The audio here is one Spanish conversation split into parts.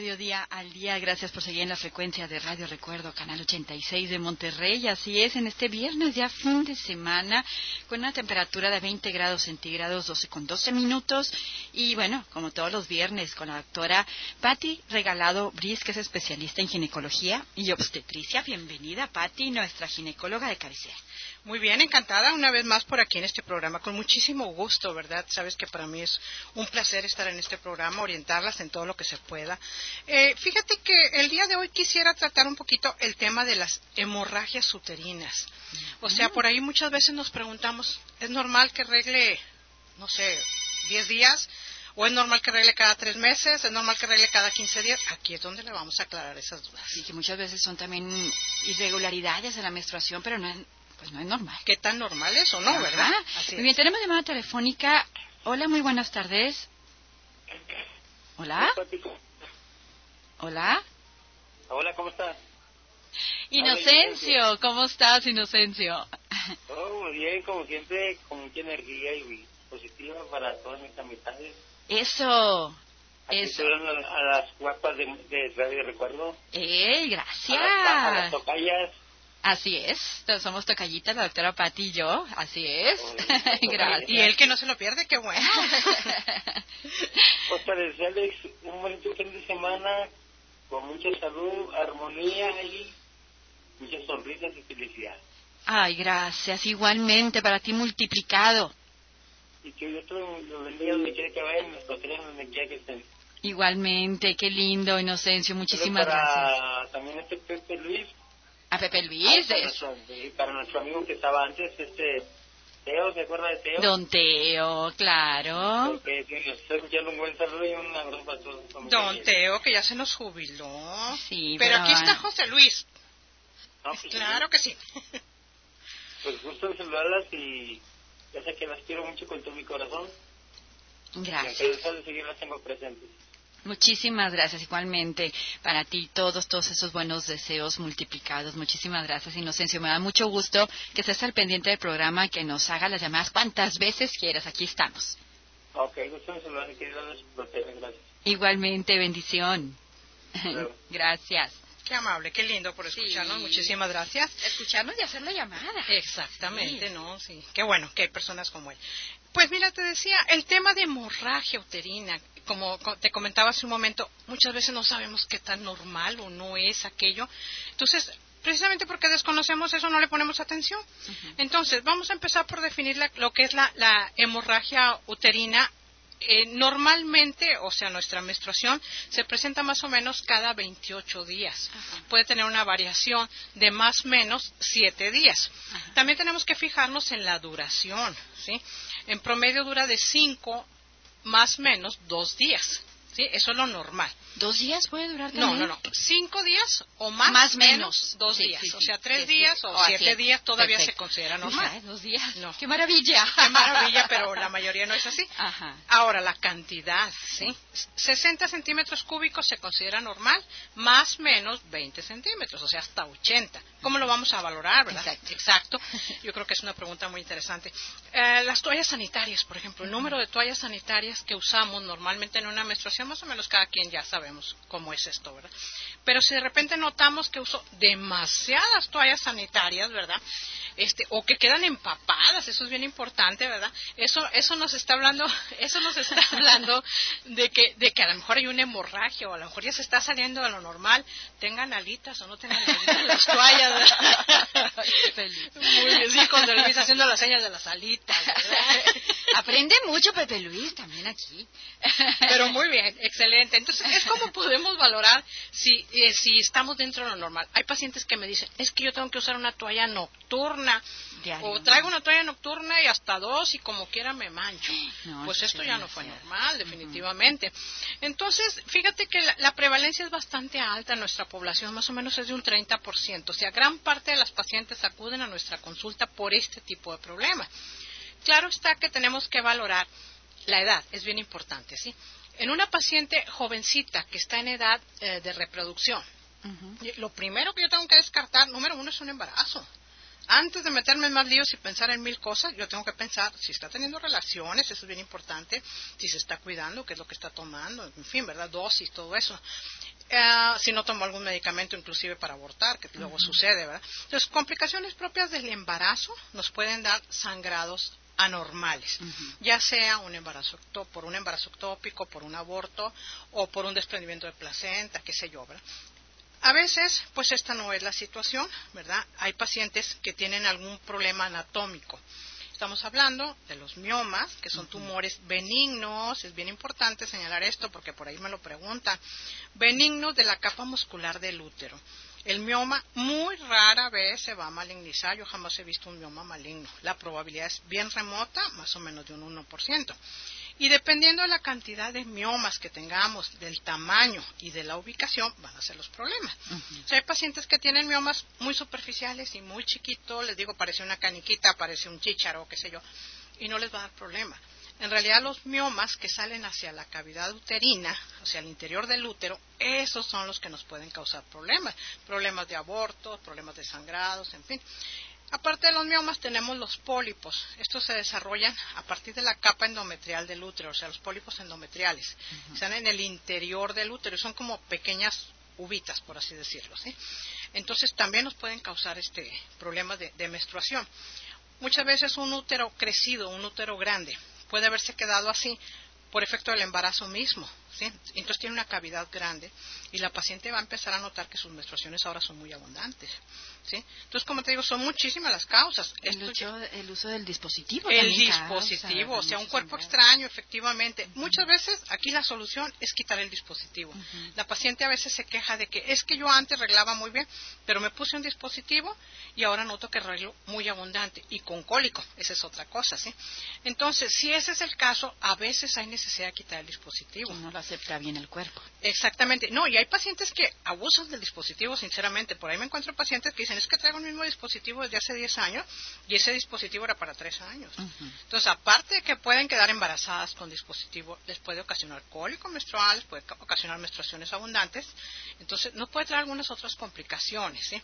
Mediodía al día. Gracias por seguir en la frecuencia de Radio Recuerdo, Canal 86 de Monterrey. Así es, en este viernes, ya fin de semana, con una temperatura de 20 grados centígrados, 12 con 12 minutos. Y bueno, como todos los viernes, con la doctora Patti Regalado Bris, que es especialista en ginecología y obstetricia. Bienvenida, Patti, nuestra ginecóloga de cabecera. Muy bien, encantada una vez más por aquí en este programa, con muchísimo gusto, ¿verdad? Sabes que para mí es un placer estar en este programa, orientarlas en todo lo que se pueda. Eh, fíjate que el día de hoy quisiera tratar un poquito el tema de las hemorragias uterinas. O sea, por ahí muchas veces nos preguntamos, ¿es normal que regle, no sé, 10 días? ¿O es normal que regle cada tres meses? ¿Es normal que regle cada 15 días? Aquí es donde le vamos a aclarar esas dudas. Sí, que muchas veces son también irregularidades en la menstruación, pero no es pues no es normal. ¿Qué tan normal es o no, verdad? muy bien, tenemos llamada telefónica. Hola, muy buenas tardes. Hola. Hola. Hola, ¿cómo estás? Inocencio, ¿cómo estás, Inocencio? Oh, muy bien, como siempre, con mucha energía y positiva para todas mis amistades. Eso. Aquí eso. A, las guapas de, de Radio Recuerdo. ¡Eh, gracias! A las, tocayas. Así es, somos tocallitas, la doctora Pati y yo, así es. Gracias. Y él que no se lo pierde, qué bueno. pues para desearles un bonito fin de semana, con mucha salud, armonía y muchas sonrisas y felicidad. Ay, gracias, igualmente, para ti multiplicado. Y que Dios lo bendiga donde quiera que vayan, nos protejan donde quiera que estén. Igualmente, qué lindo, Inocencio, muchísimas para gracias. También este Pepe Luis, a Pepe Luis. para, nuestro, amigo que estaba antes, este Teo, ¿se acuerda de Teo? Don Teo, claro. Porque escuchando un buen saludo y un abrazo para todos. Don Teo, que ya se nos jubiló. Sí, pero, aquí está José Luis. Pues claro que sí. pues gusto de saludarlas y ya sé que las quiero mucho con todo mi corazón. Gracias. Y a de seguir las tengo presentes. Muchísimas gracias, igualmente para ti todos, todos esos buenos deseos multiplicados. Muchísimas gracias, Inocencio. Me da mucho gusto que estés al pendiente del programa, que nos haga las llamadas cuantas veces quieras. Aquí estamos. Ok, gusto gracias. Igualmente, bendición. gracias. Qué amable, qué lindo por escucharnos. Muchísimas gracias. Escucharnos y hacer la llamada. Exactamente, ¿no? Sí. Qué bueno que hay personas como él. Pues mira, te decía, el tema de hemorragia uterina, como te comentaba hace un momento, muchas veces no sabemos qué tan normal o no es aquello. Entonces, precisamente porque desconocemos eso no le ponemos atención. Entonces, vamos a empezar por definir lo que es la, hemorragia uterina. Eh, normalmente, o sea, nuestra menstruación se presenta más o menos cada 28 días. Puede tener una variación de más o menos 7 días. También tenemos que fijarnos en la duración, ¿sí? En promedio dura de 5 más o menos dos días. ¿sí? Eso es lo normal. ¿Dos días puede durar No, no, no. Cinco días o más, más menos dos días. O sea, tres días o, siete, días todavía se considera normal. dos días. No. ¡Qué maravilla! ¡Qué maravilla! Pero la mayoría no es así. Ajá. Ahora, la cantidad, ¿sí? 60 centímetros cúbicos se considera normal, más menos 20 centímetros, o sea, hasta 80. ¿Cómo lo vamos a valorar, verdad? Exacto. Exacto. Yo creo que es una pregunta muy interesante. Eh, las toallas sanitarias, por ejemplo, el número de toallas sanitarias que usamos normalmente en una menstruación, más o menos cada quien ya sabe sabemos cómo es esto, ¿verdad? Pero si de repente notamos que uso demasiadas toallas sanitarias, ¿verdad? Este, o que quedan empapadas, eso es bien importante, ¿verdad? Eso, eso nos está hablando, eso nos está hablando de que, de que a lo mejor hay una hemorragia o a lo mejor ya se está saliendo de lo normal, tengan alitas o no tengan alitas las toallas, ¿verdad? sus hijos de Luis haciendo las señas de las alitas. Aprende mucho Pepe Luis también aquí. Pero muy bien, excelente. Entonces, es como podemos valorar si, eh, si estamos dentro de lo normal. Hay pacientes que me dicen, es que yo tengo que usar una toalla nocturna. O traigo una toalla nocturna y hasta dos y como quiera me mancho. pues esto ya no fue normal, definitivamente. Entonces, fíjate que la, la, prevalencia es bastante alta en nuestra población, más o menos es de un 30%. O sea, gran parte de las pacientes acuden a nuestra consulta por este tipo de problema. Claro está que tenemos que valorar la edad, es bien importante, ¿sí? En una paciente jovencita que está en edad eh, de reproducción, lo primero que yo tengo que descartar, número uno, es un embarazo. Antes de meterme en más líos y pensar en mil cosas, yo tengo que pensar si está teniendo relaciones, eso es bien importante, si se está cuidando, qué es lo que está tomando, en fin, ¿verdad? Dosis, todo eso. Eh, si no tomó algún medicamento inclusive para abortar, que luego sucede, ¿verdad? Entonces, complicaciones propias del embarazo nos pueden dar sangrados anormales, ya sea un embarazo por un embarazo ectópico, por un aborto o por un desprendimiento de placenta, qué sé yo, ¿verdad? A veces, pues esta no es la situación, ¿verdad? Hay pacientes que tienen algún problema anatómico. Estamos hablando de los miomas, que son tumores benignos, es bien importante señalar esto porque por ahí me lo preguntan, benignos de la capa muscular del útero. El mioma muy rara vez se va a malignizar. Yo jamás he visto un mioma maligno. La probabilidad es bien remota, más o menos de un 1%. Y dependiendo de la cantidad de miomas que tengamos, del tamaño y de la ubicación, van a ser los problemas. hay pacientes que tienen miomas muy superficiales y muy chiquitos, les digo, parece una caniquita, parece un chícharo, qué sé yo, y no les va a dar problema. En realidad los miomas que salen hacia la cavidad uterina, hacia el interior del útero, esos son los que nos pueden causar problemas. Problemas de aborto, problemas de sangrados, en fin. Aparte de los miomas tenemos los pólipos. Estos se desarrollan a partir de la capa endometrial del útero, o sea, los pólipos endometriales. Están en el interior del útero, son como pequeñas uvitas, por así decirlo. Entonces también nos pueden causar este problemas de menstruación. Muchas veces un útero crecido, un útero grande, puede haberse quedado así por efecto del embarazo mismo. ¿sí? Entonces tiene una cavidad grande y la paciente va a empezar a notar que sus menstruaciones ahora son muy abundantes. ¿Sí? Entonces, como te digo, son muchísimas las causas. El, uso, del dispositivo. El dispositivo, o sea, un cuerpo extraño, efectivamente. Muchas veces aquí la solución es quitar el dispositivo. La paciente a veces se queja de que es que yo antes arreglaba muy bien, pero me puse un dispositivo y ahora noto que arreglo muy abundante y con cólico. Esa es otra cosa, ¿sí? Entonces, si ese es el caso, a veces hay necesidad de quitar el dispositivo. No lo acepta bien el cuerpo. Exactamente. No, y hay pacientes que abusan del dispositivo, sinceramente. Por ahí me encuentro pacientes que dicen, es que traigo el mismo dispositivo desde hace 10 años y ese dispositivo era para 3 años. Entonces, aparte de que pueden quedar embarazadas con dispositivo, les puede ocasionar cólico menstrual, les puede ocasionar menstruaciones abundantes. Entonces, no puede traer algunas otras complicaciones. ¿sí?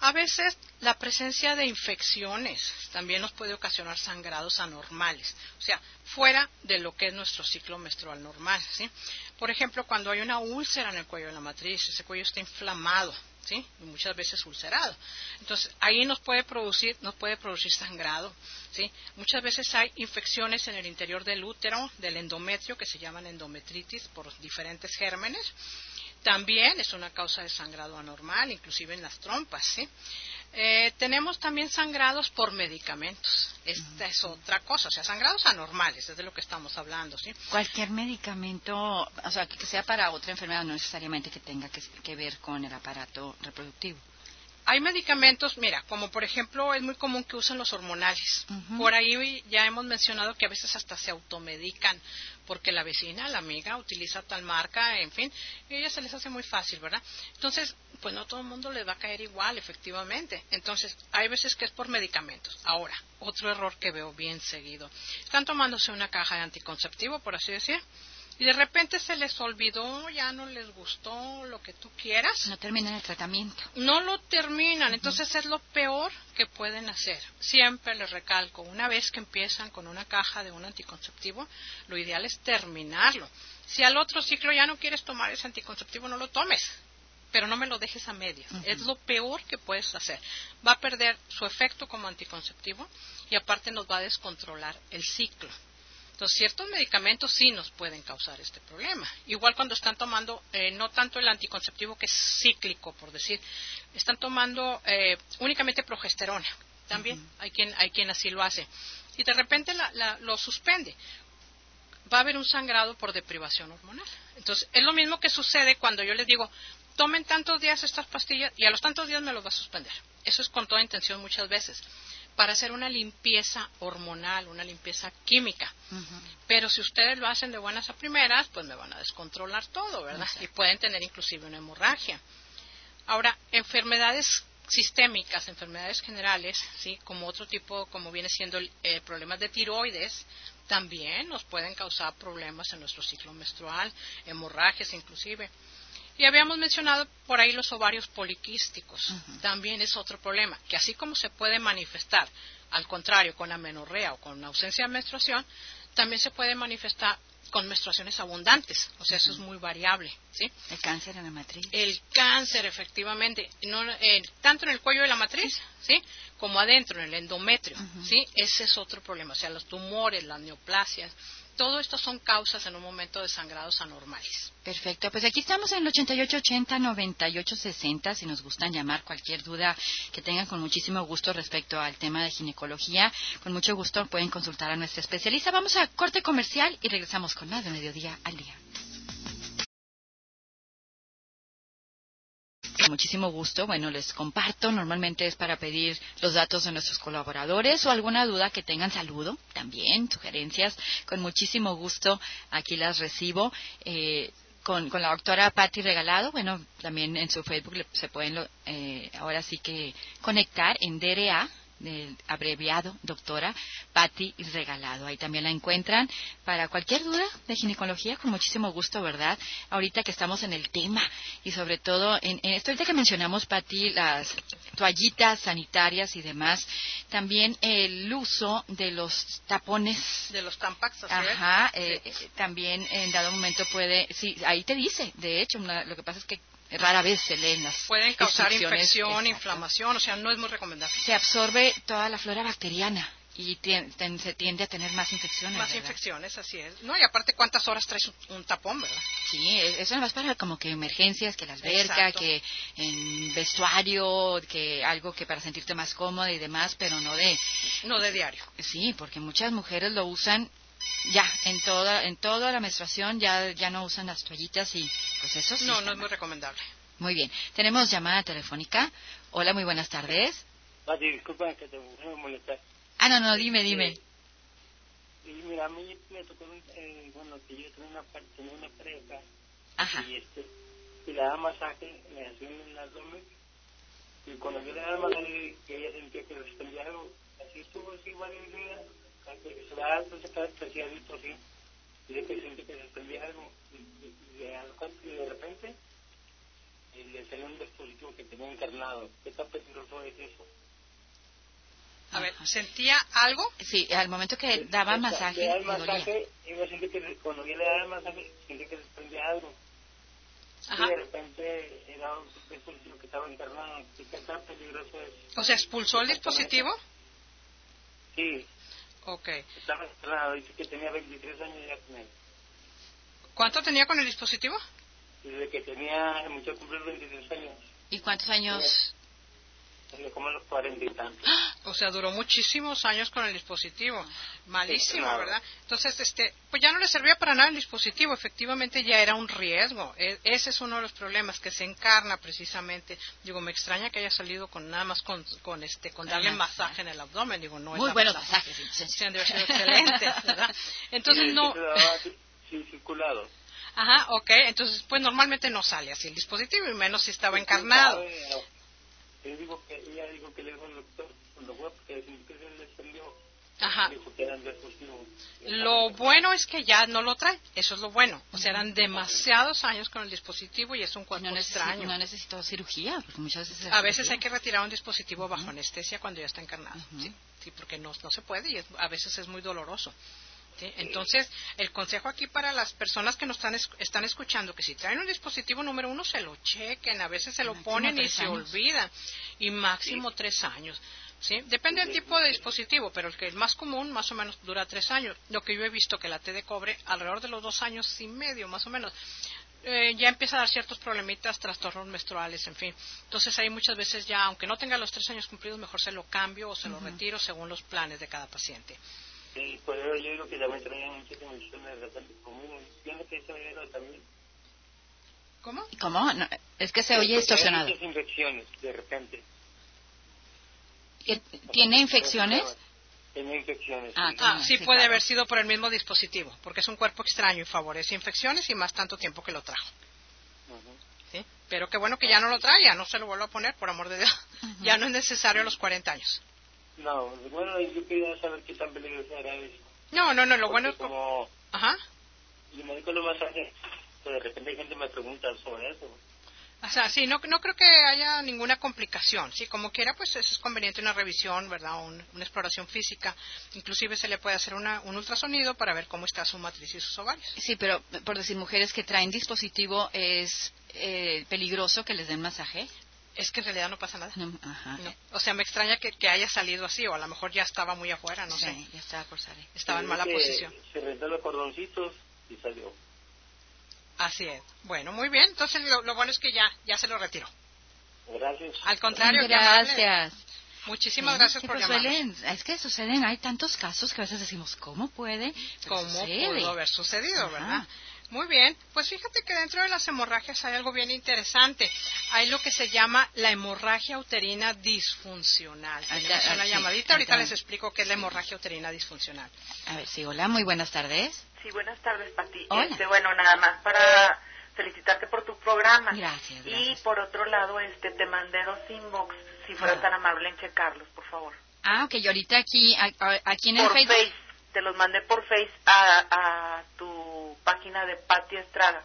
A veces la presencia de infecciones también nos puede ocasionar sangrados anormales, o sea, fuera de lo que es nuestro ciclo menstrual normal. ¿sí? Por ejemplo, cuando hay una úlcera en el cuello de la matriz, ese cuello está inflamado, ¿sí? y muchas veces ulcerado. Entonces, ahí nos puede producir, nos puede producir sangrado. ¿sí? Muchas veces hay infecciones en el interior del útero, del endometrio, que se llaman endometritis por diferentes gérmenes también es una causa de sangrado anormal, inclusive en las trompas. ¿sí? Eh, tenemos también sangrados por medicamentos. Esta es otra cosa, o sea, sangrados anormales, es de lo que estamos hablando. ¿sí? Cualquier medicamento, o sea, que sea para otra enfermedad, no necesariamente que tenga que ver con el aparato reproductivo. Hay medicamentos, mira, como por ejemplo es muy común que usen los hormonales. Por ahí ya hemos mencionado que a veces hasta se automedican porque la vecina, la amiga utiliza tal marca, en fin, y a ellas se les hace muy fácil, ¿verdad? Entonces, pues no todo el mundo le va a caer igual, efectivamente. Entonces, hay veces que es por medicamentos. Ahora, otro error que veo bien seguido. Están tomándose una caja de anticonceptivo, por así decir y de repente se les olvidó, ya no les gustó lo que tú quieras. No terminan el tratamiento. No lo terminan, entonces es lo peor que pueden hacer. Siempre les recalco, una vez que empiezan con una caja de un anticonceptivo, lo ideal es terminarlo. Si al otro ciclo ya no quieres tomar ese anticonceptivo, no lo tomes, pero no me lo dejes a medias. Es lo peor que puedes hacer. Va a perder su efecto como anticonceptivo y aparte nos va a descontrolar el ciclo. Entonces, ciertos medicamentos sí nos pueden causar este problema. Igual cuando están tomando, eh, no tanto el anticonceptivo que es cíclico, por decir, están tomando eh, únicamente progesterona. también hay quien hay quien así lo hace. Y de repente lo suspende. Va a haber un sangrado por deprivación hormonal. Entonces es lo mismo que sucede cuando yo les digo tomen tantos días estas pastillas y a los tantos días me los va a suspender eso es con toda intención muchas veces para hacer una limpieza hormonal, una limpieza química. Pero si ustedes lo hacen de buenas a primeras, pues me van a descontrolar todo, ¿verdad? Y pueden tener inclusive una hemorragia. Ahora, enfermedades sistémicas, enfermedades generales, sí, como otro tipo, como viene siendo eh, problemas de tiroides, también nos pueden causar problemas en nuestro ciclo menstrual, hemorragias inclusive. Y habíamos mencionado por ahí los ovarios poliquísticos. También es otro problema, que así como se puede manifestar, al contrario, con amenorrea o con ausencia de menstruación, también se puede manifestar con menstruaciones abundantes, o sea, eso es muy variable, ¿sí? El cáncer en la matriz. El cáncer, efectivamente, no, eh, tanto en el cuello de la matriz, ¿sí? Como adentro, en el endometrio, ¿sí? Ese es otro problema, o sea, los tumores, las neoplasias, todo esto son causas en un momento de sangrados anormales. Perfecto, pues aquí estamos en el 8880-9860, si nos gustan llamar cualquier duda que tengan con muchísimo gusto respecto al tema de ginecología, con mucho gusto pueden consultar a nuestra especialista. Vamos a corte comercial y regresamos con más de mediodía al día. Muchísimo gusto. Bueno, les comparto. Normalmente es para pedir los datos de nuestros colaboradores o alguna duda que tengan. Saludo también, sugerencias. Con muchísimo gusto aquí las recibo. Eh, con, la doctora Patti Regalado, bueno, también en su Facebook se pueden eh, ahora sí que conectar en DRA, del abreviado doctora Patti Regalado. Ahí también la encuentran para cualquier duda de ginecología, con muchísimo gusto, ¿verdad? Ahorita que estamos en el tema y sobre todo en, esto ahorita que mencionamos, Patti, las toallitas sanitarias y demás, también el uso de los tapones. De los tampax, Ajá, eh, también en dado momento puede, sí, ahí te dice, de hecho, lo que pasa es que rara vez se leen las Pueden causar infección, inflamación, o sea, no es muy recomendable. Se absorbe toda la flora bacteriana y se tiende a tener más infecciones. Más infecciones, así es. No, y aparte, ¿cuántas horas traes un, tapón, verdad? Sí, e, eso es más para como que emergencias, que la alberca, que en vestuario, que algo que para sentirte más cómoda y demás, pero no de... No de diario. Sí, porque muchas mujeres lo usan ya en toda en toda la menstruación ya ya no usan las toallitas y pues eso sí no no es muy recomendable. Muy bien. Tenemos llamada telefónica. Hola muy buenas tardes. Ah, disculpa que te voy a molestar. Ah no no dime dime. y mira a mí me tocó eh, bueno que yo tenía una tenía una pareja Ajá. y este y le daba masaje me hacía en el abdomen y cuando yo le daba masaje que ella sentía que respondía algo así estuvo así varios días se va entonces cada especialito así dice que siente que se prendía algo y, y, de repente le salió un dispositivo que tenía encarnado ¿qué tan peligroso es eso? A ver, ¿sentía algo? Sí, al momento que daba masaje. Le daba masaje, iba siente que cuando yo le daba el masaje, siente que se prendía algo. Ajá. Y de repente era un dispositivo que estaba encarnado. ¿Qué tan peligroso es? O sea, ¿expulsó el dispositivo? Sí. Ok. Estaba encerrado, dice que tenía 23 años ya con él. ¿Cuánto tenía con el dispositivo? Desde que tenía, mucho cumplir 23 años. ¿Y cuántos años? Como los 40 y tantos. O sea, duró muchísimos años con el dispositivo. Malísimo, ¿verdad? Entonces, este, pues ya no le servía para nada el dispositivo. Efectivamente, ya era un riesgo. E, ese es uno de los problemas que se encarna precisamente. Digo, me extraña que haya salido con nada más con, con este, con darle masaje en el abdomen. Digo, no Muy buenos masajes. Sí, han sido excelentes, ¿verdad? Entonces, no. Sí, circulado. Ajá, ok. Entonces, pues normalmente no sale así el dispositivo, y menos si estaba encarnado le digo que ella dijo que le dijo al doctor cuando fue porque que se le prendió Ajá. dijo que eran lo bueno es que ya no lo trae, eso es lo bueno. O sea, eran demasiados años con el dispositivo y es un cuerpo no extraño. No necesitó cirugía, porque muchas veces. A veces hay que retirar un dispositivo bajo anestesia cuando ya está encarnado, ¿sí? sí, porque no, no se puede y a veces es muy doloroso. Entonces, el consejo aquí para las personas que nos están, están escuchando, que si traen un dispositivo número uno, se lo chequen, a veces se lo ponen y se olvidan, y máximo tres años. ¿Sí? Depende del tipo de dispositivo, pero el que es más común más o menos dura tres años. Lo que yo he visto que la T de cobre alrededor de los dos años y medio más o menos. eh, ya empieza a dar ciertos problemitas, trastornos menstruales, en fin. Entonces ahí muchas veces ya, aunque no tenga los tres años cumplidos, mejor se lo cambio o se lo retiro según los planes de cada paciente. Sí, por eso yo digo que también traía muchas infecciones de repente conmigo. Pienso que eso era también. ¿Cómo? ¿Cómo? No, es que se oye distorsionado. Muchas infecciones de repente. ¿Que ¿Tiene infecciones? Tenía infecciones. Ah, sí. Ah, sí, sí, puede claro. haber sido por el mismo dispositivo, porque es un cuerpo extraño y favorece infecciones y más tanto tiempo que lo trajo. Ujú. ¿sí? Pero qué bueno que ya no lo trae, ya no se lo vuelvo a poner, por amor de Dios. Ya no es necesario a los 40 años. No, bueno, yo quería saber qué tan peligroso era eso. No, no, no, lo bueno es... Como Ajá. yo me dedico a los masajes, de repente hay gente que me pregunta sobre eso. O sea, sí, no, no creo que haya ninguna complicación. Sí, como quiera, pues eso es conveniente una revisión, ¿verdad? Un- una exploración física. Inclusive se le puede hacer una- un ultrasonido para ver cómo está su matriz y sus ovarios. Sí, pero por decir mujeres que traen dispositivo es eh, peligroso que les den masaje. Es que en realidad no pasa nada. No, ajá. No. O sea, me extraña que, que haya salido así, o a lo mejor ya estaba muy afuera, no Sí, sé. ya estaba por salir. Estaba en mala posición. Se rentó los cordoncitos y salió. Así es. Bueno, muy bien. Entonces, lo, lo bueno es que ya, ya se lo retiró. Gracias. Al contrario. Gracias. Muchísimas Sí, gracias por llamar. suelen- es que suceden, hay tantos casos que a veces decimos, ¿cómo puede? Pero ¿Cómo sucede. pudo haber sucedido, Ajá. verdad? Muy bien, pues fíjate que dentro de las hemorragias hay algo bien interesante. Hay lo que se llama la hemorragia uterina disfuncional. Tenemos una sí, llamadita, ahorita les explico qué es la hemorragia uterina disfuncional. A ver, sí, hola, muy buenas tardes. Sí, buenas tardes, Pati. Hola. Este, bueno, nada más para felicitarte por tu programa. Gracias, Y por otro lado, este, te mandé dos inbox, si fueras Ah. tan amable en checarlos, por favor. Ah, ok, y ahorita aquí, en el Por Facebook. Face, te los mandé por Face a, a tu página de Pati Estrada,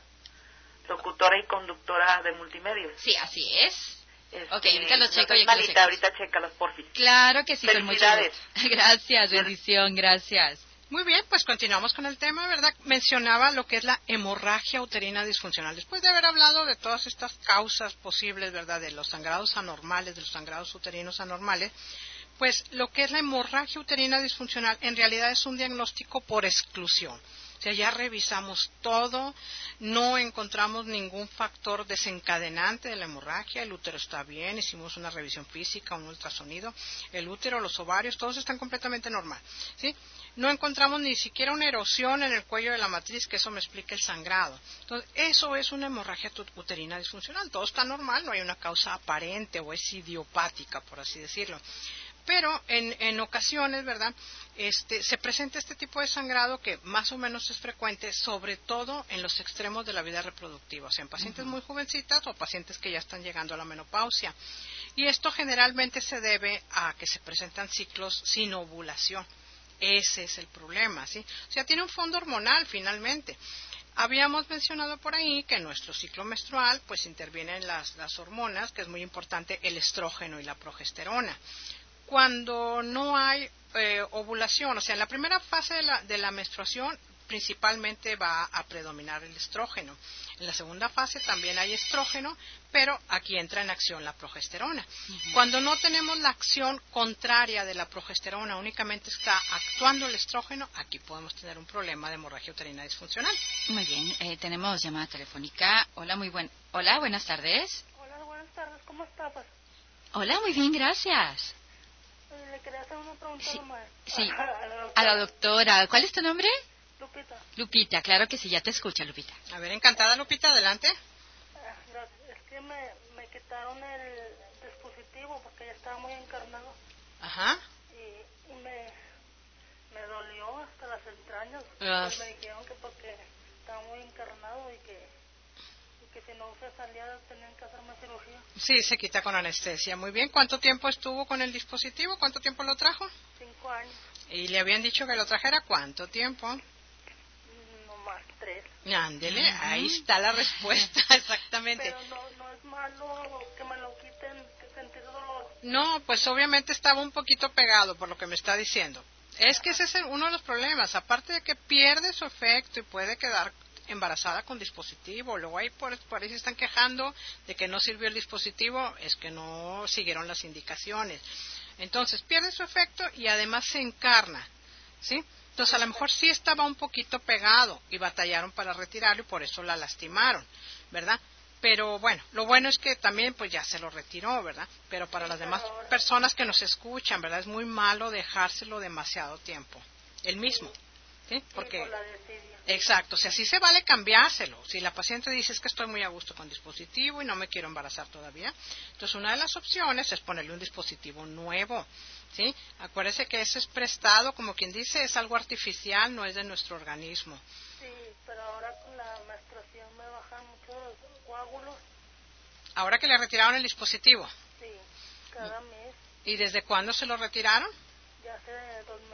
locutora y conductora de multimedios. Sí, así es. Este, Ok, ahorita los no checo los malita, checo. ahorita chécalos, porfis. Claro que sí, con mucho Felicidades. gusto. Gracias, bendición, gracias. Muy bien, pues continuamos con el tema, ¿verdad? Mencionaba lo que es la hemorragia uterina disfuncional. Después de haber hablado de todas estas causas posibles, ¿verdad? De los sangrados anormales, de los sangrados uterinos anormales, pues lo que es la hemorragia uterina disfuncional en realidad es un diagnóstico por exclusión. O sea, ya revisamos todo, no encontramos ningún factor desencadenante de la hemorragia, el útero está bien, hicimos una revisión física, un ultrasonido, el útero, los ovarios, todos están completamente normal, ¿sí? No encontramos ni siquiera una erosión en el cuello de la matriz, que eso me explica el sangrado. Entonces, eso es una hemorragia uterina disfuncional, todo está normal, no hay una causa aparente o es idiopática, por así decirlo pero en, en ocasiones, ¿verdad? Este, se presenta este tipo de sangrado que más o menos es frecuente, sobre todo en los extremos de la vida reproductiva, o sea, en pacientes muy jovencitas o pacientes que ya están llegando a la menopausia. Y esto generalmente se debe a que se presentan ciclos sin ovulación. Ese es el problema, ¿sí? O sea, tiene un fondo hormonal finalmente. Habíamos mencionado por ahí que en nuestro ciclo menstrual pues intervienen las, las hormonas, que es muy importante el estrógeno y la progesterona cuando no hay eh, ovulación, o sea, en la primera fase de la, de la menstruación principalmente va a predominar el estrógeno. En la segunda fase también hay estrógeno, pero aquí entra en acción la progesterona. Cuando no tenemos la acción contraria de la progesterona, únicamente está actuando el estrógeno, aquí podemos tener un problema de hemorragia uterina disfuncional. Muy bien, eh, tenemos llamada telefónica. Hola, muy buen. Hola, buenas tardes. Hola, buenas tardes, ¿cómo estás? Hola, muy bien, gracias. Le quería hacer una pregunta Sí, nomás. sí. A la doctora A la doctora, ¿cuál es tu nombre? Lupita. Lupita, claro que sí, ya te escucha, Lupita. A ver, encantada Lupita, adelante. Ah. Es que me, me quitaron el dispositivo porque ya estaba muy encarnado Ajá. y, y me, me dolió hasta las entrañas. Ah. Pues me dijeron que porque estaba muy encarnado y que, que si no se salía tenían que hacerme cirugía. Sí, se quita con anestesia. Muy bien. ¿Cuánto tiempo estuvo con el dispositivo? ¿Cuánto tiempo lo trajo? Cinco años, Y le habían dicho que lo trajera cuánto tiempo. mm, no más tres. Ándele, ahí está la respuesta, exactamente. Pero no, no es malo que me lo quiten, que sentir dolor. No, pues obviamente estaba un poquito pegado por lo que me está diciendo. Es que ese es el- uno de los problemas. Aparte de que pierde su efecto y puede quedar embarazada con dispositivo. Luego ahí por, por ahí se están quejando de que no sirvió el dispositivo, es que no siguieron las indicaciones. Entonces pierde su efecto y además se encarna. ¿Sí? Entonces a lo mejor sí estaba un poquito pegado y batallaron para retirarlo y por eso la lastimaron, ¿verdad? Pero bueno, lo bueno es que también pues ya se lo retiró, ¿verdad? Pero para las demás personas que nos escuchan, ¿verdad? Es muy malo dejárselo demasiado tiempo. El mismo, ¿sí? Porque... por la desidia. Exacto, si así se vale cambiárselo. Si la paciente dice es que estoy muy a gusto con dispositivo y no me quiero embarazar todavía, entonces una de las opciones es ponerle un dispositivo nuevo. ¿sí? Acuérdese que ese es prestado, como quien dice, es algo artificial, no es de nuestro organismo. Sí, pero ahora con la menstruación me bajan mucho los coágulos. Ahora que le retiraron el dispositivo, Sí, cada mes, ¿y desde cuándo se lo retiraron? ya hace dos meses.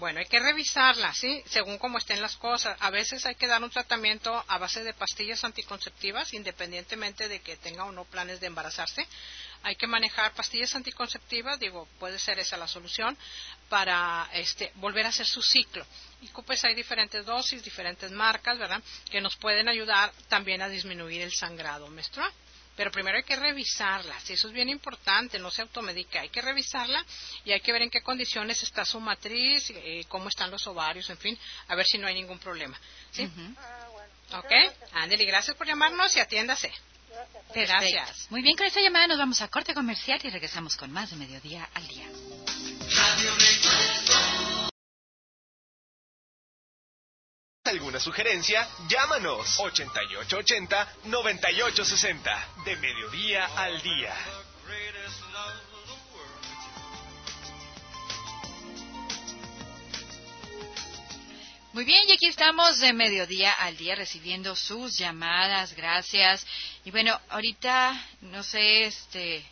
Bueno, hay que revisarla, ¿sí? Según cómo estén las cosas. A veces hay que dar un tratamiento a base de pastillas anticonceptivas, independientemente de que tenga o no planes de embarazarse. Hay que manejar pastillas anticonceptivas, digo, puede ser esa la solución, para este, volver a hacer su ciclo. Y pues hay diferentes dosis, diferentes marcas, ¿verdad? Que nos pueden ayudar también a disminuir el sangrado menstrual. Pero primero hay que revisarla, si eso es bien importante, no se automedique, hay que revisarla y hay que ver en qué condiciones está su matriz, eh, cómo están los ovarios, en fin, a ver si no hay ningún problema. ¿sí? Ah, bueno. ¿Ok? gracias. Ándele, gracias por llamarnos y atiéndase. Gracias. Gracias. Muy bien, con esta llamada nos vamos a corte comercial y regresamos con más de mediodía al día. ¿Alguna sugerencia? Llámanos 8880-9860 de mediodía al día. Muy bien, y aquí estamos de mediodía al día recibiendo sus llamadas, gracias. Y bueno, ahorita no sé, este,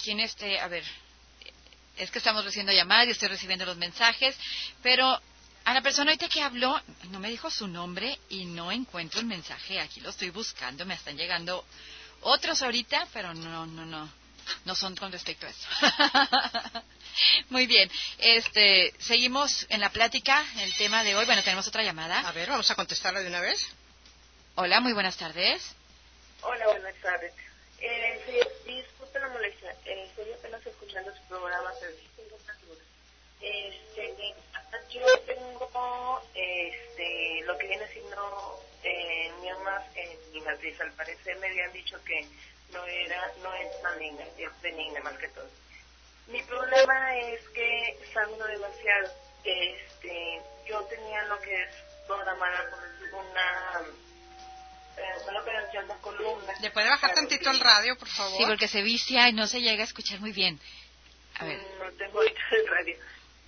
quién este, a ver, es que estamos recibiendo llamadas y estoy recibiendo los mensajes, pero a la persona ahorita que habló no me dijo su nombre y no encuentro el mensaje. Aquí lo estoy buscando, me están llegando otros ahorita, pero no, no, no, no son con respecto a eso. Muy bien, este, seguimos en la plática, el tema de hoy. Bueno, tenemos otra llamada. A ver, vamos a contestarla de una vez. Hola, muy buenas tardes. Hola, buenas tardes. Eh, sí, disculpe la molestia. Eh, estoy apenas escuchando su programa, pero sí tengo una duda. Este, yo tengo este, lo que viene siendo eh, miomas en mi matriz. Al parecer me habían dicho que no era, no es maligna, es benigna más que todo. Mi problema es que sangro demasiado. Este, yo tenía lo que es programada por una eh, una operación de columna. ¿Le puede bajar tantito el radio, por favor? Sí, porque se vicia y no se llega a escuchar muy bien. A ver, No tengo ahorita el radio.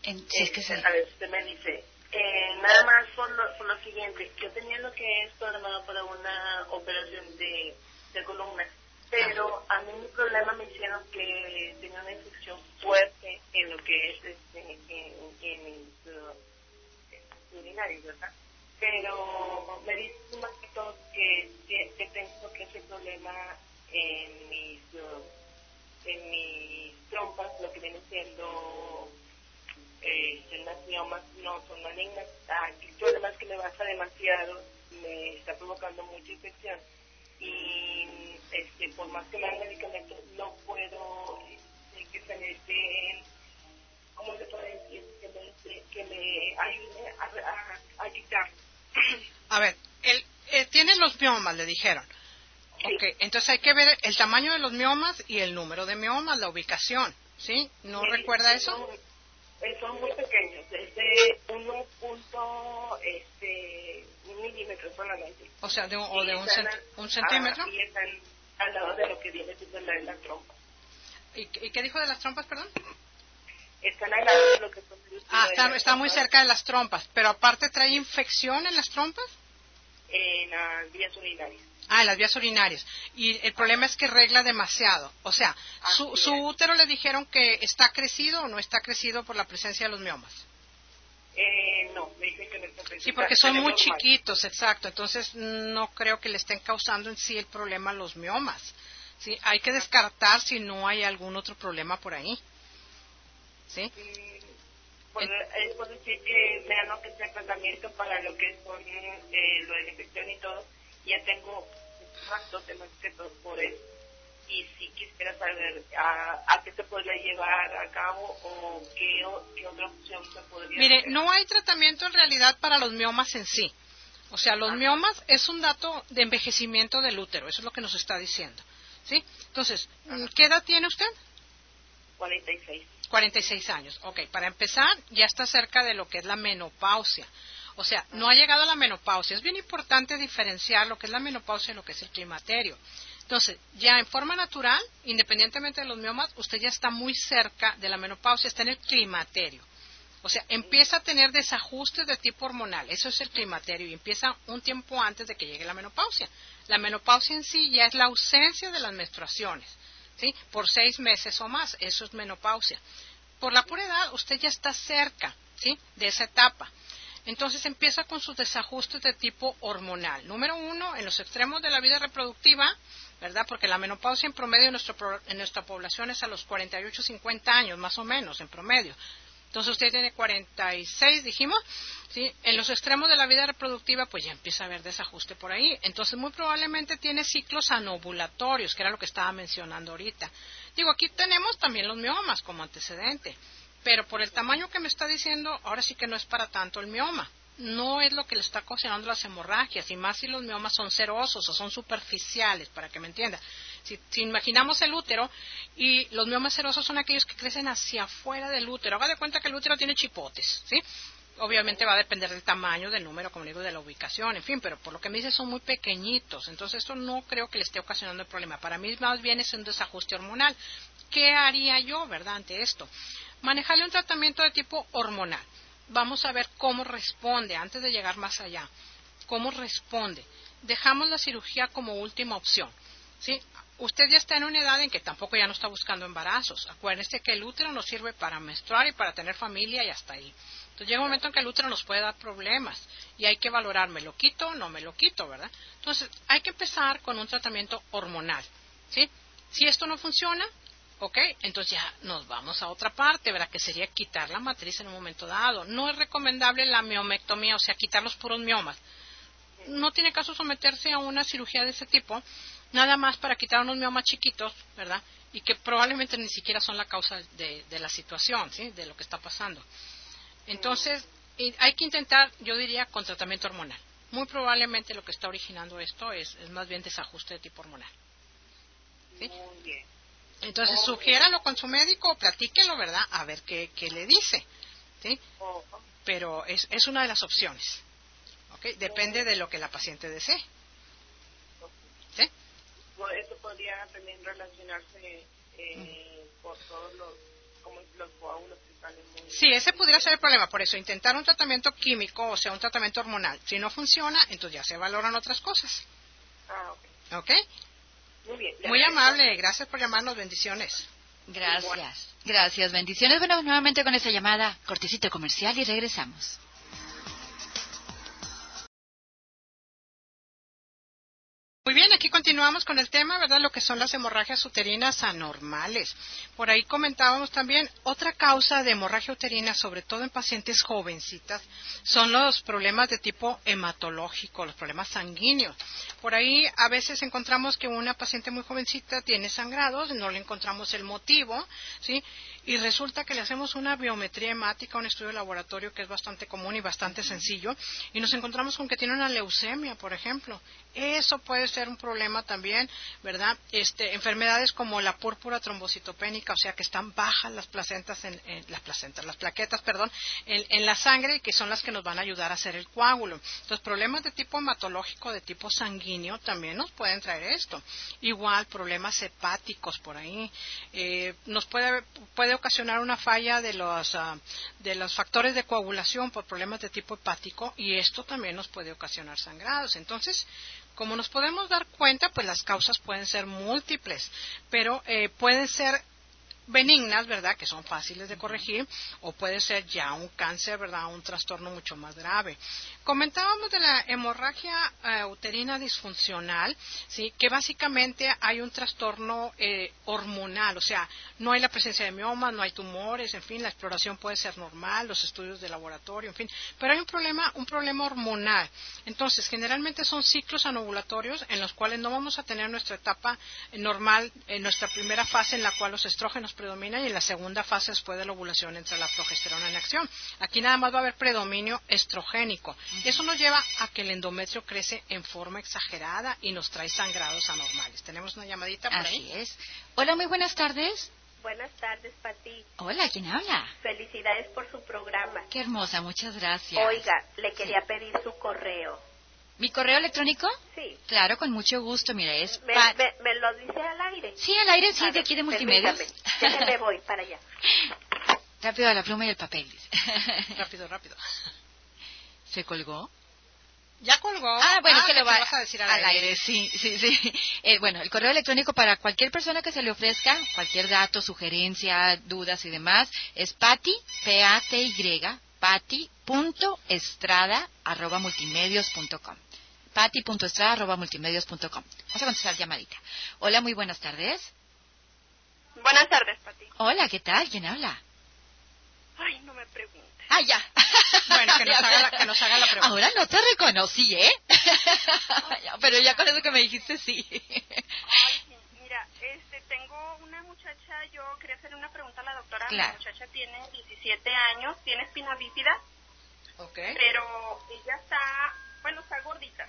En- si es que Este. A ver, usted me dice. Eh, nada más por lo, por lo siguiente. Yo tenía lo que es programado para una operación de, de columna. Pero a mí mi problema me hicieron que tenía una infección fuerte en lo que es este, en, en mis uh, urinarios, ¿verdad? Pero me dicen más que todo que, que, tengo que ese problema en mis, en mis trompas, lo que viene siendo eh, las miomas no son malignas. Ah, el problema es que me baja demasiado, me está provocando mucha infección y este, por más que me hagan medicamentos no puedo este, que se me esté, ¿cómo se puede decir? Que me, que me ayude a, a, a quitar. A ver, el, eh, tiene los miomas, le dijeron. Sí. Ok, entonces hay que ver el tamaño de los miomas y el número de miomas, la ubicación, ¿sí? ¿No Sí, recuerda eso? Son, eh, son muy pequeños, es de 1. punto, Este, un milímetro solamente. O sea, de un, o de un, cent- centímetro. y están al lado de lo que viene siendo la, la trompa. ¿Y, ¿Y qué dijo de las trompas, perdón? Están al lado de lo que son Ah, está, muy cerca de las trompas, pero aparte trae infección en las trompas. En las vías urinarias. Ah, en las vías urinarias. Y el problema es que regla demasiado. O sea, su, Así su útero le dijeron que está crecido o no está crecido por la presencia de los miomas. Eh, no, me dicen que no está Sí, porque son muy normal. chiquitos, exacto. Entonces no creo que le estén causando en sí el problema los miomas. Sí, hay que descartar si no hay algún otro problema por ahí. ¿Sí? Mm, Pues, es por decir que me dan lo que sea tratamiento para lo que son eh, lo de la infección y todo. Ya tengo más temas que todo por eso. y si quisiera saber a, a qué se podría llevar a cabo o qué, o- qué otra opción se podría Mire, hacer. no hay tratamiento en realidad para los miomas en sí. O sea, los miomas es un dato de envejecimiento del útero, eso es lo que nos está diciendo. ¿Sí? Entonces, ¿qué edad tiene usted? 46. 46 años. Ok, para empezar, ya está cerca de lo que es la menopausia. O sea, no ha llegado a la menopausia. Es bien importante diferenciar lo que es la menopausia y lo que es el climaterio. Entonces, ya en forma natural, independientemente de los miomas, usted ya está muy cerca de la menopausia, está en el climaterio. O sea, empieza a tener desajustes de tipo hormonal. Eso es el climaterio y empieza un tiempo antes de que llegue la menopausia. La menopausia en sí ya es la ausencia de las menstruaciones. ¿sí? Por seis meses o más, eso es menopausia. Por la pura edad, usted ya está cerca, ¿sí? De esa etapa. Entonces empieza con sus desajustes de tipo hormonal. Número uno, en los extremos de la vida reproductiva, ¿verdad? Porque la menopausia en promedio en, nuestro en nuestra población es a los 48, 50 años, más o menos, en promedio. Entonces usted tiene 46, dijimos, ¿sí? En los extremos de la vida reproductiva, pues ya empieza a haber desajuste por ahí. Entonces muy probablemente tiene ciclos anovulatorios, que era lo que estaba mencionando ahorita. Digo, aquí tenemos también los miomas como antecedente, pero por el tamaño que me está diciendo, ahora sí que no es para tanto el mioma. No es lo que le está ocasionando las hemorragias, y más si los miomas son serosos o son superficiales, para que me entienda. Si, si imaginamos el útero y los miomas serosos son aquellos que crecen hacia afuera del útero, haga de cuenta que el útero tiene chipotes, ¿sí? Obviamente va a depender del tamaño, del número, como digo, de la ubicación, en fin, pero por lo que me dice son muy pequeñitos, entonces esto no creo que le esté ocasionando el problema. Para mí más bien es un desajuste hormonal. ¿Qué haría yo, verdad, ante esto? Manejarle un tratamiento de tipo hormonal. Vamos a ver cómo responde antes de llegar más allá. ¿Cómo responde? Dejamos la cirugía como última opción. ¿sí? Usted ya está en una edad en que tampoco ya no está buscando embarazos. Acuérdense que el útero nos sirve para menstruar y para tener familia y hasta ahí. Entonces llega un momento en que el útero nos puede dar problemas y hay que valorar, ¿me lo quito o no me lo quito, verdad? Entonces hay que empezar con un tratamiento hormonal, ¿sí? Si esto no funciona, ¿ok? Entonces ya nos vamos a otra parte, ¿verdad? Que sería quitar la matriz en un momento dado. No es recomendable la miomectomía, o sea, quitar los puros miomas. No tiene caso someterse a una cirugía de ese tipo, nada más para quitar unos miomas chiquitos, ¿verdad? Y que probablemente ni siquiera son la causa de, de la situación, ¿sí? De lo que está pasando. Entonces, y hay que intentar, yo diría, con tratamiento hormonal. Muy probablemente lo que está originando esto es, es más bien desajuste de tipo hormonal. ¿sí? Muy bien. Entonces, sugiéralo con su médico o platíquelo, ¿verdad? A ver qué, qué le dice. ¿sí? Pero es, es una de las opciones. ¿ok? Depende de lo que la paciente desee. Eso podría también relacionarse eh, por todos los, como los coágulos que salen muy Sí, ese pudiera ser el problema. Por eso, intentar un tratamiento químico, o sea, un tratamiento hormonal. Si no funciona, entonces ya se valoran otras cosas. Ah, ok. ¿Ok? Muy bien. Muy amable. Gracias por llamarnos. Bendiciones. Gracias. Gracias, bendiciones. Bueno, nuevamente con esta llamada, cortecito comercial y regresamos. Continuamos con el tema, ¿verdad? Lo que son las hemorragias uterinas anormales. Por ahí comentábamos también otra causa de hemorragia uterina, sobre todo en pacientes jovencitas, son los problemas de tipo hematológico, los problemas sanguíneos. Por ahí a veces encontramos que una paciente muy jovencita tiene sangrados, no le encontramos el motivo, ¿sí? Y resulta que le hacemos una biometría hemática, un estudio de laboratorio que es bastante común y bastante sencillo, y nos encontramos con que tiene una leucemia, por ejemplo. Eso puede ser un problema también, ¿verdad? Este, enfermedades como la púrpura trombocitopénica, o sea que están bajas las placentas, en, en- las placentas, las plaquetas, perdón, en, en la sangre, que son las que nos van a ayudar a hacer el coágulo. Entonces, problemas de tipo hematológico, de tipo sanguíneo, también nos pueden traer esto. Igual, problemas hepáticos por ahí. Eh, nos puede, puede ocasionar una falla de los, ah, de los factores de coagulación por problemas de tipo hepático y esto también nos puede ocasionar sangrados. Entonces, como nos podemos dar cuenta, pues las causas pueden ser múltiples, pero eh, pueden ser benignas, ¿verdad? Que son fáciles de corregir, o puede ser ya un cáncer, ¿verdad? Un trastorno mucho más grave. Comentábamos de la hemorragia eh, uterina disfuncional, ¿sí? Que básicamente hay un trastorno eh, hormonal, o sea, no hay la presencia de miomas, no hay tumores, en fin, la exploración puede ser normal, los estudios de laboratorio, en fin, pero hay un problema, un problema hormonal. Entonces, generalmente son ciclos anovulatorios en los cuales no vamos a tener nuestra etapa normal, en nuestra primera fase en la cual los estrógenos predominan y en la segunda fase después de la ovulación entra la progesterona en acción. Aquí nada más va a haber predominio estrogénico. Eso nos lleva a que el endometrio crece en forma exagerada y nos trae sangrados anormales. Tenemos una llamadita por Así ahí. es. Hola, muy buenas tardes. Buenas tardes, Pati. Hola, ¿quién habla? Felicidades por su programa. Qué hermosa, muchas gracias. Oiga, le quería pedir su correo. ¿Mi correo electrónico? Sí. Claro, con mucho gusto. Mira, es ¿Me, pa- me- me lo dice al aire? Sí, al aire, sí, de aquí de multimedios. Déjeme voy para allá. Rápido a la pluma y el papel, dice. Rápido, rápido. ¿Se colgó? Ya colgó. Ah, bueno, Ah, que lo va vas a decir al, aire. Sí, sí, sí. Eh, bueno, el correo electrónico para cualquier persona que se le ofrezca, cualquier dato, sugerencia, dudas y demás, es pati, P-A-T-Y, pati.estrada, arroba multimedios.com. pati.estrada, arroba multimedios.com. Vamos a contestar llamadita. Hola, muy buenas tardes. Buenas tardes, Pati. Hola, ¿qué tal? ¿Quién habla? Ay, no me preguntes. Ah, ya. Bueno, que nos haga la- que nos haga la pregunta. Ahora no te reconocí, ¿eh? Pero ya con eso que me dijiste, sí. Ay, mira, este, tengo una muchacha, yo quería hacerle una pregunta a la doctora. Claro. La muchacha tiene 17 años, tiene espina bífida, Ok. pero ella está, bueno, está gordita.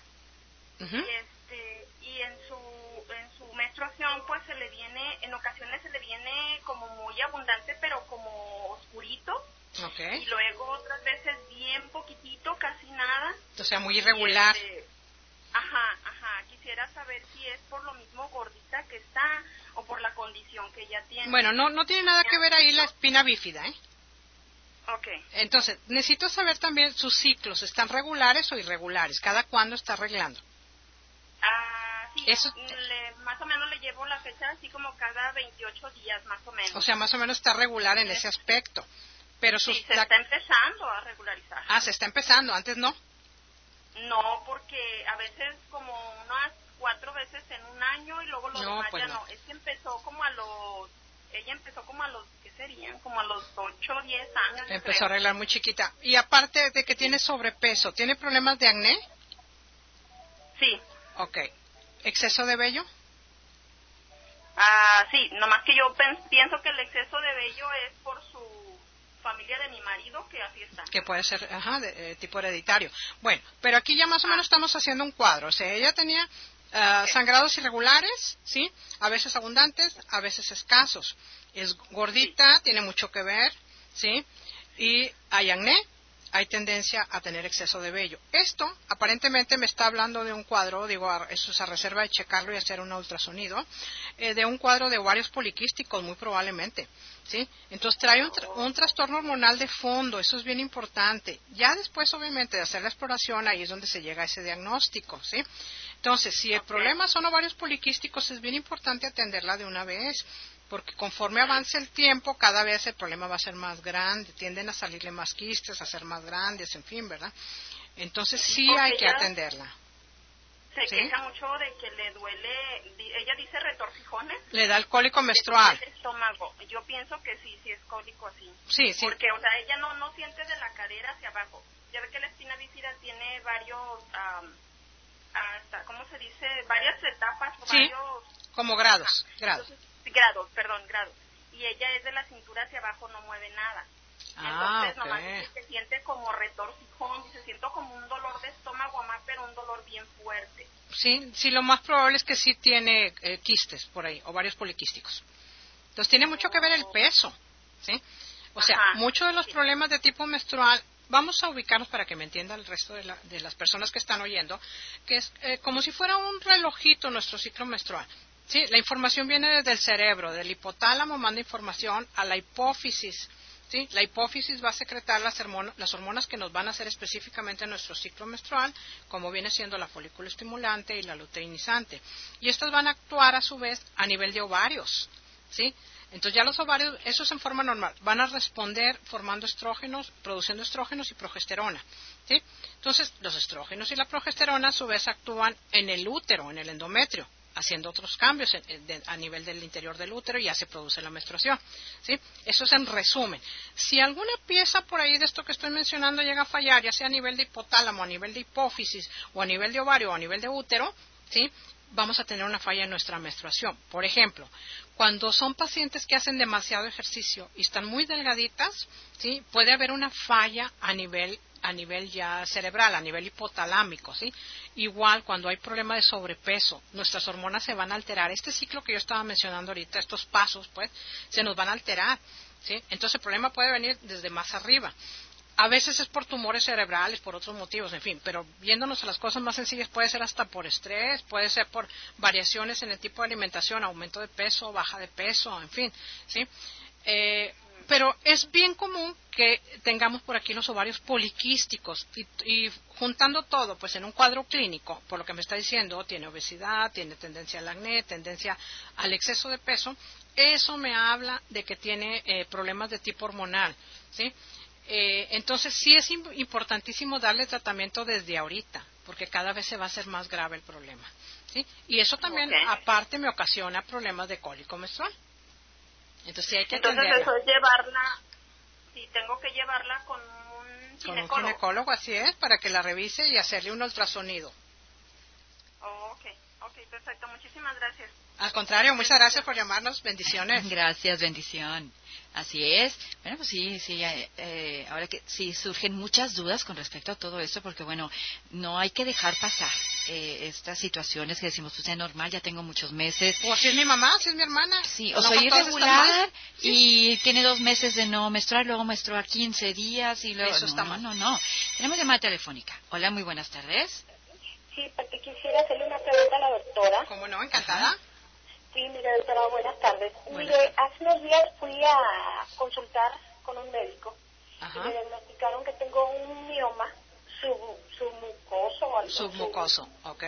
Este, y en su, en su menstruación, pues se le viene, en ocasiones se le viene como muy abundante, pero como oscurito. Ok. Y luego otras veces bien poquitito, casi nada. O sea, muy irregular. Este, ajá, ajá. Quisiera saber si es por lo mismo gordita que está o por la condición que ella tiene. Bueno, no, no tiene nada que ver ahí la espina bífida, ¿eh? Ok. Entonces, necesito saber también sus ciclos, ¿están regulares o irregulares? ¿Cada cuándo está arreglando? Ah, sí, Eso- le- más o menos le llevo la fecha así como cada 28 días, más o menos. O sea, más o menos está regular en ese aspecto. Pero sus... sí, se está empezando a regularizar. Ah, se está empezando, antes no. No, porque a veces como unas cuatro veces en un año y luego lo No, demás pues ya no. no. Es que empezó como a los... Ella empezó como a los, ¿qué serían? Como a los 8 o 10 años. Empezó a arreglar muy chiquita. Y aparte de que tiene sobrepeso, ¿tiene problemas de acné? Sí. Ok. ¿Exceso de vello? Ah, sí, nomás que yo pienso que el exceso de vello es por su familia de mi marido, que así está. que puede ser ajá, de, eh, tipo hereditario. Bueno, pero aquí ya más o menos estamos haciendo un cuadro. O sea, ella tenía ah, sangrados irregulares, ¿sí? A veces abundantes, a veces escasos. Es gordita, tiene mucho que ver, ¿sí? Y hay acné, hay tendencia a tener exceso de vello. Esto aparentemente me está hablando de un cuadro, digo, eso es a reserva de checarlo y hacer un ultrasonido, eh, de un cuadro de ovarios poliquísticos, muy probablemente. ¿Sí? Entonces trae un, tra- un trastorno hormonal de fondo, eso es bien importante. Ya después, obviamente, de hacer la exploración, ahí es donde se llega a ese diagnóstico, ¿sí? Entonces, si el problema son ovarios poliquísticos, es bien importante atenderla de una vez, porque conforme avance el tiempo, cada vez el problema va a ser más grande, tienden a salirle más quistes, a ser más grandes, en fin, ¿verdad? Entonces, sí Porque hay que atenderla. Se ¿Sí? queja mucho de que le duele, ella dice retorcijones. Le da el cólico menstrual. El estómago. Yo pienso que sí, sí es cólico así. Sí, sí. Porque, o sea, ella no, no siente de la cadera hacia abajo. Ya ve que la espina bífida tiene varios, am, hasta, ¿cómo se dice? Varias etapas, Sí. varios Como grados, grados. entonces, grados, perdón, grados. Y ella es de la cintura hacia abajo, no mueve nada. Ah, Entonces, nomás ok. dice que se siente como retorcijón, dice, siento como un dolor de estómago, mamá, pero un dolor bien fuerte. Sí, sí, lo más probable es que sí tiene eh, quistes por ahí, ovarios poliquísticos. Entonces tiene mucho que ver el peso, ¿sí? O sea, Ajá, muchos de los problemas de tipo menstrual, vamos a ubicarnos para que me entienda el resto de, la- de las personas que están oyendo, que es eh, como si fuera un relojito nuestro ciclo menstrual. Sí, la información viene desde el cerebro, del hipotálamo manda información a la hipófisis. ¿sí? La hipófisis va a secretar las, las hormonas que nos van a hacer específicamente nuestro ciclo menstrual, como viene siendo la folículo estimulante y la luteinizante. Y estas van a actuar a su vez a nivel de ovarios. ¿sí? Entonces ya los ovarios, eso es en forma normal, van a responder formando estrógenos, produciendo estrógenos y progesterona. ¿sí? Entonces los estrógenos y la progesterona a su vez actúan en el útero, en el endometrio, haciendo otros cambios a nivel del interior del útero y ya se produce la menstruación. ¿sí? Eso es en resumen. Si alguna pieza por ahí de esto que estoy mencionando llega a fallar, ya sea a nivel de hipotálamo, a nivel de hipófisis o a nivel de ovario o a nivel de útero, ¿sí? vamos a tener una falla en nuestra menstruación. Por ejemplo, cuando son pacientes que hacen demasiado ejercicio y están muy delgaditas, ¿sí? puede haber una falla a nivel a nivel ya cerebral, a nivel hipotalámico, ¿sí? Igual cuando hay problema de sobrepeso, nuestras hormonas se van a alterar. Este ciclo que yo estaba mencionando ahorita, estos pasos, pues, se nos van a alterar, ¿sí? Entonces el problema puede venir desde más arriba. A veces es por tumores cerebrales, por otros motivos, en fin, pero viéndonos a las cosas más sencillas puede ser hasta por estrés, puede ser por variaciones en el tipo de alimentación, aumento de peso, baja de peso, en fin, ¿sí? Eh, pero es bien común que tengamos por aquí los ovarios poliquísticos y, y juntando todo, pues en un cuadro clínico, por lo que me está diciendo, tiene obesidad, tiene tendencia al acné, tendencia al exceso de peso, eso me habla de que tiene eh, problemas de tipo hormonal, ¿sí? Eh, entonces sí es im- importantísimo darle tratamiento desde ahorita, porque cada vez se va a hacer más grave el problema, ¿sí? Y eso también, aparte, me ocasiona problemas de cólico menstrual. Entonces sí hay que Entonces atenderla. eso es llevarla, si tengo que llevarla con un Con un ginecólogo. ginecólogo, así es, para que la revise y hacerle un ultrasonido. Oh, ok, ok, perfecto. Muchísimas gracias. Al contrario, muchas gracias por llamarnos. Bendiciones. Gracias, bendición. Así es. Bueno, pues sí, sí, eh, eh, ahora que sí surgen muchas dudas con respecto a todo esto, porque bueno, no hay que dejar pasar eh, estas situaciones que decimos, pues es normal, ya tengo muchos meses. O si es mi mamá, si es mi hermana. Sí, o soy irregular y tiene dos meses de no menstruar, luego menstrua 15 días y luego... Eso no, está no, mal. no, no. Tenemos llamada telefónica. Hola, muy buenas tardes. Sí, porque quisiera hacerle una pregunta a la doctora. ¿Cómo no? Encantada. Sí, mire, doctora, buenas tardes. Buenas Mire, hace unos días fui a consultar con un médico y Ajá. me diagnosticaron que tengo un mioma sub, submucoso. o algo. Submucoso, ok.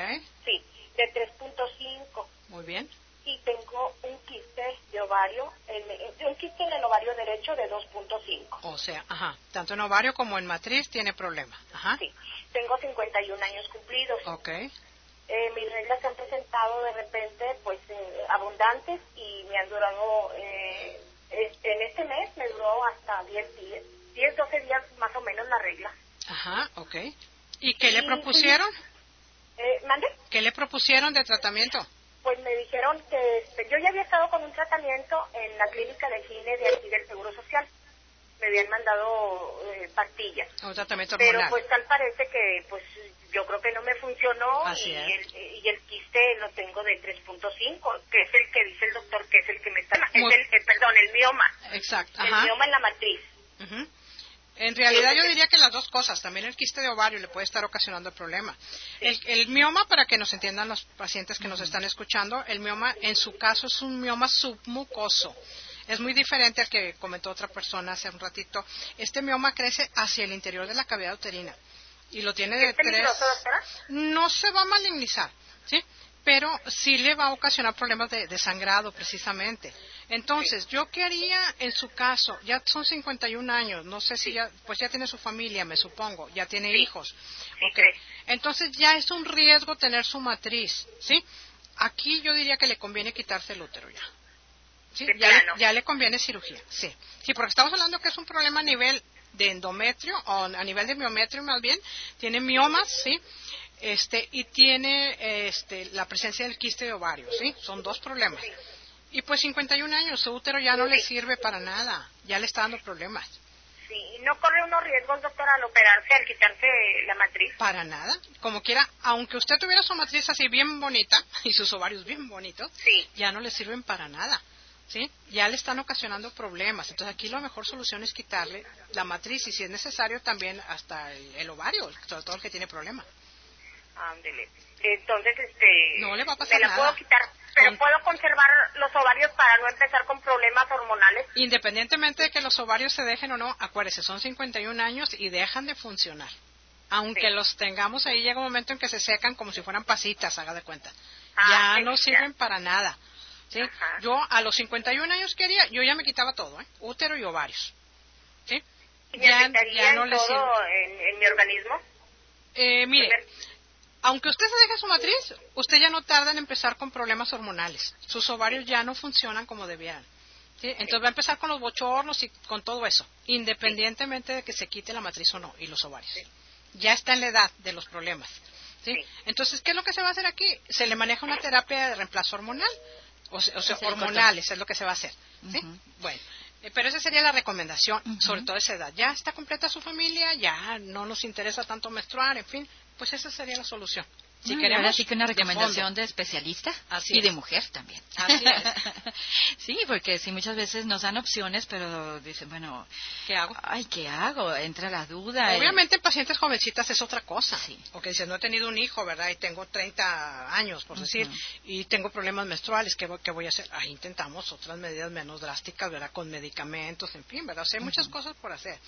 Sí, de 3.5 Muy bien. y tengo un quiste de ovario, en- en- un quiste en el ovario derecho de 2.5. O sea, ajá. Tanto en ovario como en matriz tiene problema. Ajá. Sí, tengo 51 años cumplidos. Ok. Eh, mis reglas se han presentado de repente pues eh, abundantes y me han durado eh, en este mes me duró hasta 10 días 10 12 días más o menos la regla Ajá, ok. ¿Y qué le Sí, propusieron? eh, mande ¿Qué le propusieron de tratamiento? pues me dijeron que este, yo ya había estado con un tratamiento en la clínica de gine de aquí del seguro social me habían mandado eh, pastillas Un tratamiento pero pues tal parece que pues yo creo que no me funcionó Así y es. el, y el quiste lo tengo de 3.5 que es el que dice el doctor que es el que me está Muy- es el, eh, perdón el mioma Exacto. el Ajá. mioma en la matriz Ujú. En realidad yo diría que las dos cosas, también el quiste de ovario le puede estar ocasionando el problema. El, el mioma, para que nos entiendan los pacientes que nos están escuchando, el mioma en su caso es un mioma submucoso. Es muy diferente al que comentó otra persona hace un ratito. Este mioma crece hacia el interior de la cavidad uterina y lo tiene de ¿Es peligroso, tres. No se va a malignizar, ¿sí? Pero sí le va a ocasionar problemas de, de sangrado precisamente. Entonces, ¿yo qué haría en su caso? Ya son 51 años, no sé si ya, pues ya tiene su familia, me supongo, ya tiene hijos. Ok. Entonces ya es un riesgo tener su matriz, ¿sí? Aquí yo diría que le conviene quitarse el útero ya. ¿Sí? De Ya, le, plano. ya le conviene cirugía, sí. Sí, porque estamos hablando que es un problema a nivel de endometrio, o a nivel de miometrio más bien, tiene miomas, ¿sí? Este, y tiene este, la presencia del quiste de ovario, ¿sí? Son dos problemas. Y pues 51 años, su útero ya no le sirve para nada, ya le está dando problemas. sí y no corre unos riesgos doctora al operarse al quitarse la matriz Para nada. Como quiera, aunque usted tuviera su matriz así bien bonita y sus ovarios bien bonitos, sí ya no le sirven para nada. ¿Sí? Ya le están ocasionando problemas. Entonces aquí la mejor solución es quitarle la matriz y si es necesario también hasta el, el ovario, sobre todo el que tiene problema. ándele entonces este No le va a pasar me la nada. puedo quitar pero Con- puedo conservar los ovarios para no empezar con problemas hormonales Independientemente de que los ovarios se dejen o no, acuérdese, son 51 años y dejan de funcionar. Aunque Sí. los tengamos ahí, llega un momento en que se secan como si fueran pasitas, haga de cuenta. Ah, ya sí, no ya. sirven para nada. ¿Sí? Yo a los 51 años quería, yo ya me quitaba todo, ¿eh? útero y ovarios. ¿sí? ¿Y me afectaría en todo en, en mi organismo? Eh, mire, aunque usted se deje su matriz, usted ya no tarda en empezar con problemas hormonales. Sus ovarios ya no funcionan como debieran. ¿sí? Entonces va a empezar con los bochornos y con todo eso, independientemente de que se quite la matriz o no y los ovarios. Ya está en la edad de los problemas. ¿sí? Entonces, ¿qué es lo que se va a hacer aquí? Se le maneja una terapia de reemplazo hormonal, o, se- o sea, hormonales es lo que se va a hacer. ¿sí? Bueno, eh, pero esa sería la recomendación, sobre todo a esa edad. Ya está completa su familia, ya no nos interesa tanto menstruar, en fin, pues esa sería la solución. Si No, queremos ahora sí que una de recomendación fondo. de, especialista Así y de es. mujer también. Así es. sí, porque sí, muchas veces nos dan opciones, pero dicen, bueno, ¿Qué hago? ay, ¿qué hago? Entra la duda. Obviamente en pacientes jovencitas es otra cosa. Sí. O que dicen, no he tenido un hijo, ¿verdad? Y tengo 30 años, por decir, Ujú. y tengo problemas menstruales, ¿qué, voy- qué voy a hacer? Ahí intentamos otras medidas menos drásticas, ¿verdad? Con medicamentos, en fin, ¿verdad? O sea, hay muchas cosas por hacer.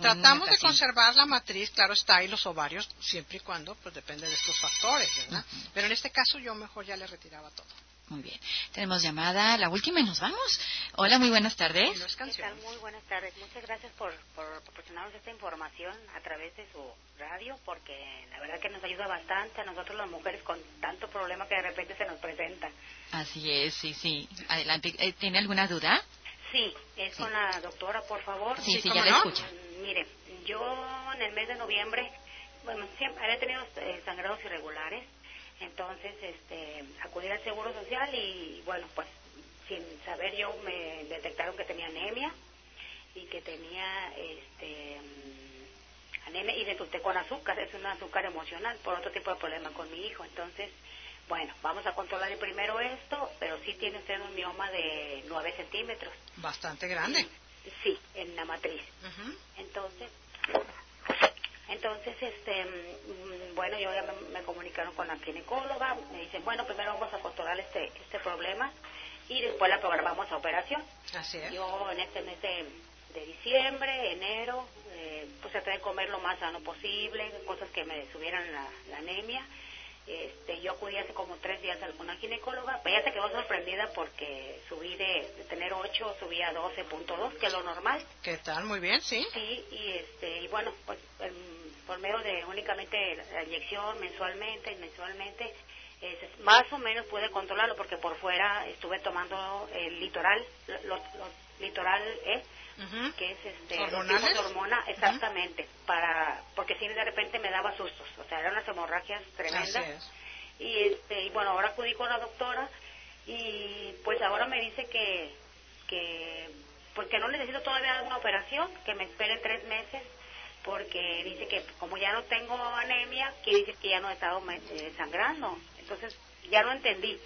Tratamos de conservar la matriz, claro está, y los ovarios, siempre y cuando, pues depende de estos factores, ¿verdad? Pero en este caso yo mejor ya le retiraba todo. Muy bien. Tenemos llamada, la última y nos vamos. Hola, muy buenas tardes. ¿Qué tal? Muy buenas tardes. Muchas gracias por, por proporcionarnos esta información a través de su radio, porque la verdad que nos ayuda bastante a nosotros las mujeres con tanto problema que de repente se nos presenta. Así es, sí, sí. Adelante. Eh, ¿Tiene alguna duda? Sí, es con la doctora, por favor. Sí, sí, ¿cómo ya la escucha. Mire, yo en el mes de noviembre, bueno, siempre había tenido eh, sangrados irregulares, entonces este, acudí al Seguro Social y bueno, pues sin saber yo me detectaron que tenía anemia y que tenía este mm, anemia y resulté con azúcar, es un azúcar emocional por otro tipo de problema con mi hijo, entonces bueno, vamos a controlar primero esto, pero sí tiene usted un mioma de 9 centímetros. Bastante grande. Sí, en la matriz. Entonces, entonces, este, mm, bueno, yo ya me, me comunicaron con la ginecóloga, me dicen, bueno, primero vamos a controlar este, este problema y después la programamos a operación. Así es. Yo en este mes de, de diciembre, enero, eh, pues traté de comer lo más sano posible, cosas que me subieran la, la anemia. Este, yo acudí hace como tres días a una ginecóloga, pero ella se quedó sorprendida porque subí de, de tener 8, subí a 12.2, que es lo normal. ¿Qué tal? Muy bien, sí. Sí, y, este, y bueno, pues em, por medio de únicamente la inyección mensualmente y mensualmente, más o menos pude controlarlo porque por fuera estuve tomando el litoral, los, los litoral Que es este ¿Hormonales? hormona exactamente para porque si de repente me daba sustos o sea eran unas hemorragias tremendas. Y este y bueno ahora acudí con la doctora y pues ahora me dice que que porque no necesito todavía una operación que me espere tres meses porque dice que como ya no tengo anemia quiere decir que ya no he estado eh, sangrando. Entonces ya no entendí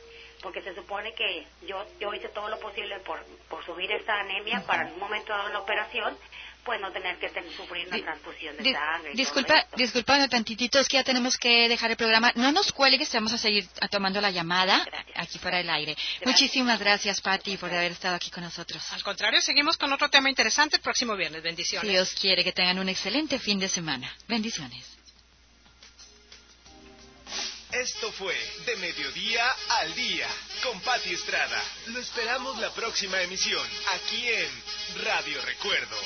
porque se supone que yo yo hice todo lo posible por, por subir esta anemia para en un momento dado en la operación pues no tener que ten- sufrir una Di- transfusión de Dis- sangre disculpa, disculpa tantitito, es que ya tenemos que dejar el programa. No nos cuelgues, vamos a seguir tomando la llamada Gracias. aquí para el aire. Muchísimas gracias, Patti, por haber estado aquí con nosotros. Al contrario, seguimos con otro tema interesante el próximo viernes. Bendiciones. Si Dios quiere que tengan un excelente fin de semana. Bendiciones. Esto fue De Mediodía al Día con Patti Estrada. Lo esperamos la próxima emisión aquí en Radio Recuerdo